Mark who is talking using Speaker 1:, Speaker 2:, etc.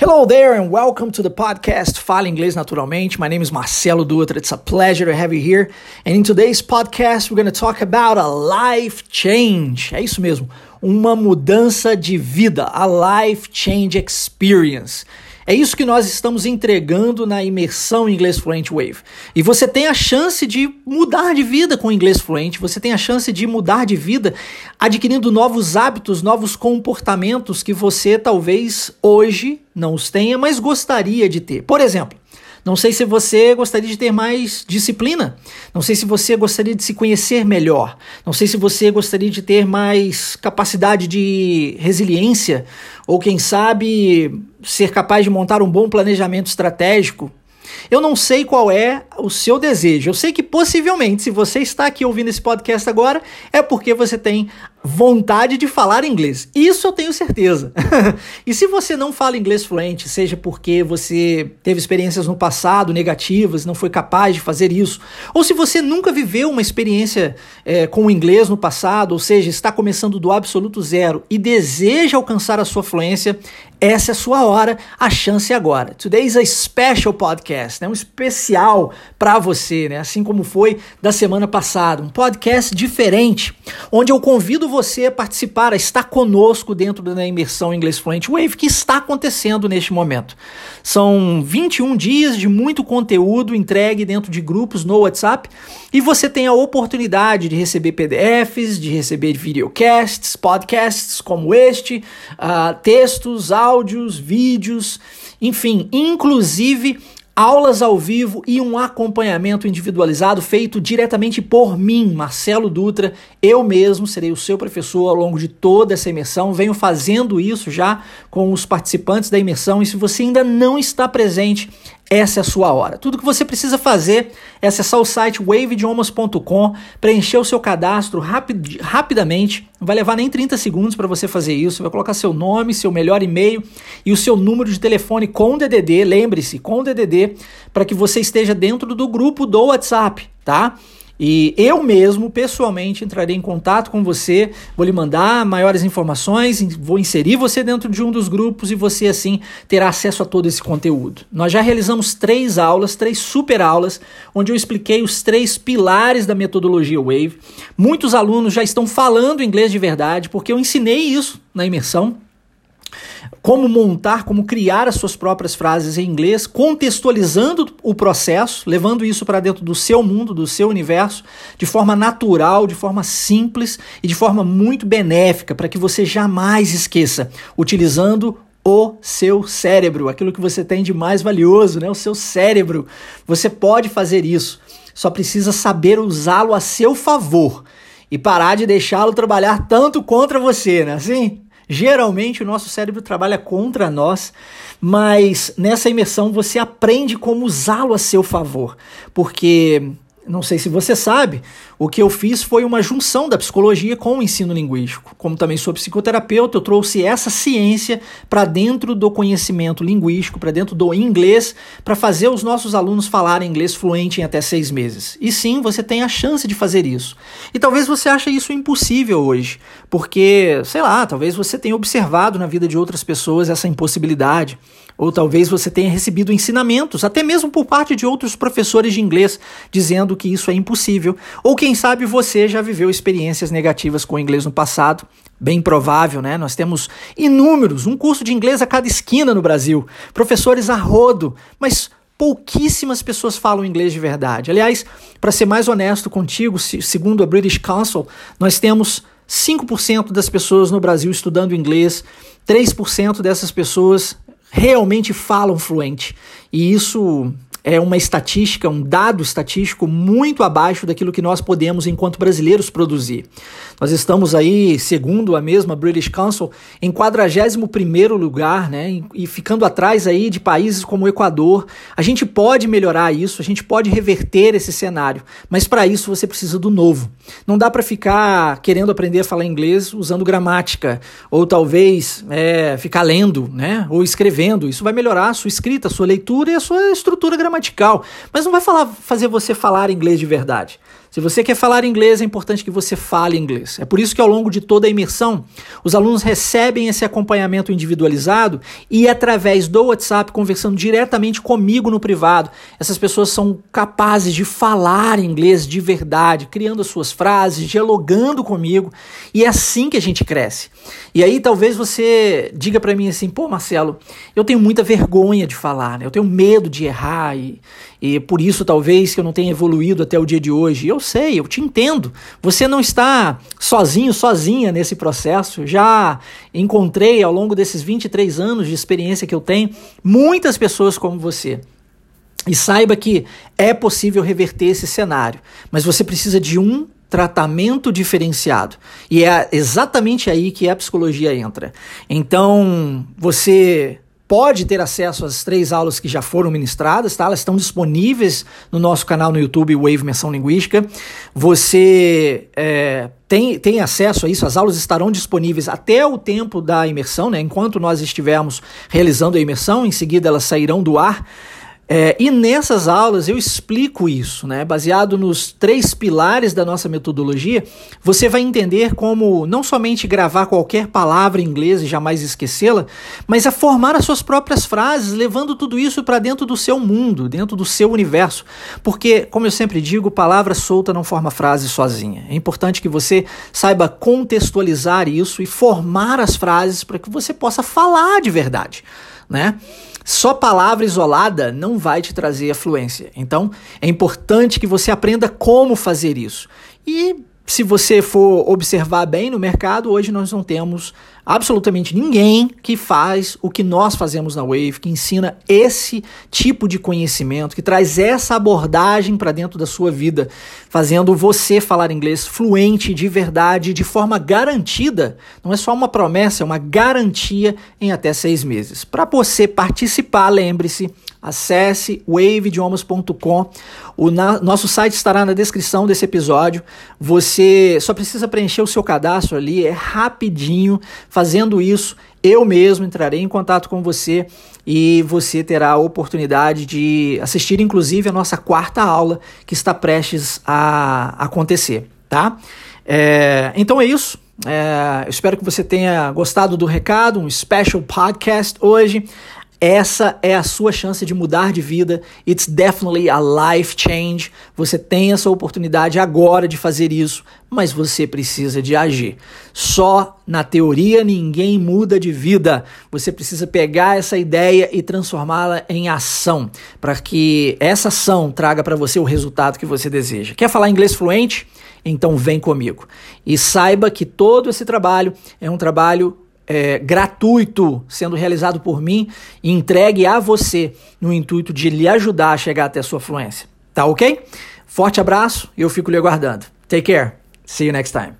Speaker 1: Hello there and welcome to the podcast Fala Inglês Naturalmente. My name is Marcelo Dutra. It's a pleasure to have you here. And in today's podcast, we're going to talk about a life change. É isso mesmo, uma mudança de vida, a life change experience. É isso que nós estamos entregando na imersão Inglês Fluente Wave. E você tem a chance de mudar de vida com o Inglês Fluente, você tem a chance de mudar de vida adquirindo novos hábitos, novos comportamentos que você talvez hoje não os tenha, mas gostaria de ter. Por exemplo, não sei se você gostaria de ter mais disciplina. Não sei se você gostaria de se conhecer melhor. Não sei se você gostaria de ter mais capacidade de resiliência. Ou, quem sabe, ser capaz de montar um bom planejamento estratégico. Eu não sei qual é o seu desejo. Eu sei que possivelmente, se você está aqui ouvindo esse podcast agora, é porque você tem vontade de falar inglês. Isso eu tenho certeza. e se você não fala inglês fluente, seja porque você teve experiências no passado negativas, não foi capaz de fazer isso, ou se você nunca viveu uma experiência é, com o inglês no passado, ou seja, está começando do absoluto zero e deseja alcançar a sua fluência, essa é a sua hora, a chance é agora. Today is a special podcast, né? um especial para você, né? assim como foi da semana passada. Um podcast diferente, onde eu convido você participar, a estar conosco dentro da imersão Inglês Fluente Wave que está acontecendo neste momento. São 21 dias de muito conteúdo entregue dentro de grupos no WhatsApp e você tem a oportunidade de receber PDFs, de receber videocasts, podcasts como este, uh, textos, áudios, vídeos, enfim, inclusive aulas ao vivo e um acompanhamento individualizado feito diretamente por mim, Marcelo Dutra. Eu mesmo serei o seu professor ao longo de toda essa imersão. Venho fazendo isso já com os participantes da imersão e se você ainda não está presente, essa é a sua hora. Tudo que você precisa fazer é acessar o site waveidiomas.com, preencher o seu cadastro rapid, rapidamente, não vai levar nem 30 segundos para você fazer isso. Você vai colocar seu nome, seu melhor e-mail e o seu número de telefone com DDD, lembre-se, com DDD, para que você esteja dentro do grupo do WhatsApp, tá? E eu mesmo, pessoalmente, entrarei em contato com você, vou lhe mandar maiores informações, vou inserir você dentro de um dos grupos e você, assim, terá acesso a todo esse conteúdo. Nós já realizamos três aulas, três super aulas, onde eu expliquei os três pilares da metodologia Wave. Muitos alunos já estão falando inglês de verdade, porque eu ensinei isso na imersão como montar, como criar as suas próprias frases em inglês, contextualizando o processo, levando isso para dentro do seu mundo, do seu universo, de forma natural, de forma simples e de forma muito benéfica, para que você jamais esqueça, utilizando o seu cérebro, aquilo que você tem de mais valioso, né? O seu cérebro. Você pode fazer isso, só precisa saber usá-lo a seu favor e parar de deixá-lo trabalhar tanto contra você, né? Assim? Geralmente o nosso cérebro trabalha contra nós, mas nessa imersão você aprende como usá-lo a seu favor, porque não sei se você sabe, o que eu fiz foi uma junção da psicologia com o ensino linguístico. Como também sou psicoterapeuta, eu trouxe essa ciência para dentro do conhecimento linguístico, para dentro do inglês, para fazer os nossos alunos falarem inglês fluente em até seis meses. E sim, você tem a chance de fazer isso. E talvez você ache isso impossível hoje, porque, sei lá, talvez você tenha observado na vida de outras pessoas essa impossibilidade. Ou talvez você tenha recebido ensinamentos, até mesmo por parte de outros professores de inglês, dizendo que isso é impossível. Ou quem sabe você já viveu experiências negativas com o inglês no passado. Bem provável, né? Nós temos inúmeros, um curso de inglês a cada esquina no Brasil, professores a rodo, mas pouquíssimas pessoas falam inglês de verdade. Aliás, para ser mais honesto contigo, segundo a British Council, nós temos 5% das pessoas no Brasil estudando inglês, 3% dessas pessoas realmente falam fluente. E isso é uma estatística, um dado estatístico muito abaixo daquilo que nós podemos, enquanto brasileiros, produzir. Nós estamos aí, segundo a mesma British Council, em 41º lugar, né, e ficando atrás aí de países como o Equador. A gente pode melhorar isso, a gente pode reverter esse cenário, mas para isso você precisa do novo. Não dá para ficar querendo aprender a falar inglês usando gramática, ou talvez é, ficar lendo, né, ou escrevendo. Isso vai melhorar a sua escrita, a sua leitura e a sua estrutura gramatical gramatical, mas não vai falar, fazer você falar inglês de verdade. Se você quer falar inglês, é importante que você fale inglês. É por isso que ao longo de toda a imersão, os alunos recebem esse acompanhamento individualizado e através do WhatsApp, conversando diretamente comigo no privado, essas pessoas são capazes de falar inglês de verdade, criando as suas frases, dialogando comigo, e é assim que a gente cresce. E aí talvez você diga para mim assim, pô Marcelo, eu tenho muita vergonha de falar, né? eu tenho medo de errar e, e por isso talvez que eu não tenha evoluído até o dia de hoje. Eu sei, eu te entendo. Você não está sozinho, sozinha nesse processo. Já encontrei ao longo desses 23 anos de experiência que eu tenho muitas pessoas como você. E saiba que é possível reverter esse cenário, mas você precisa de um tratamento diferenciado. E é exatamente aí que a psicologia entra. Então, você pode ter acesso às três aulas que já foram ministradas, tá? Elas estão disponíveis no nosso canal no YouTube, Wave Menção Linguística. Você é, tem, tem acesso a isso, as aulas estarão disponíveis até o tempo da imersão, né? Enquanto nós estivermos realizando a imersão, em seguida elas sairão do ar. É, e nessas aulas eu explico isso, né? Baseado nos três pilares da nossa metodologia, você vai entender como não somente gravar qualquer palavra em inglês e jamais esquecê-la, mas a formar as suas próprias frases, levando tudo isso para dentro do seu mundo, dentro do seu universo. Porque, como eu sempre digo, palavra solta não forma frase sozinha. É importante que você saiba contextualizar isso e formar as frases para que você possa falar de verdade, né? Só palavra isolada não vai te trazer a fluência. Então, é importante que você aprenda como fazer isso. E se você for observar bem no mercado, hoje nós não temos absolutamente ninguém que faz o que nós fazemos na Wave, que ensina esse tipo de conhecimento, que traz essa abordagem para dentro da sua vida, fazendo você falar inglês fluente, de verdade, de forma garantida. Não é só uma promessa, é uma garantia em até seis meses. Para você participar, lembre-se, Acesse waveidiomas.com. O na, nosso site estará na descrição desse episódio. Você só precisa preencher o seu cadastro ali, é rapidinho. Fazendo isso, eu mesmo entrarei em contato com você e você terá a oportunidade de assistir, inclusive, a nossa quarta aula que está prestes a acontecer, tá? É, então é isso. É, espero que você tenha gostado do recado, um special podcast hoje. Essa é a sua chance de mudar de vida. It's definitely a life change. Você tem essa oportunidade agora de fazer isso, mas você precisa de agir. Só na teoria ninguém muda de vida. Você precisa pegar essa ideia e transformá-la em ação, para que essa ação traga para você o resultado que você deseja. Quer falar inglês fluente? Então vem comigo. E saiba que todo esse trabalho é um trabalho é, gratuito sendo realizado por mim e entregue a você no intuito de lhe ajudar a chegar até a sua fluência. Tá ok? Forte abraço e eu fico lhe aguardando. Take care. See you next time.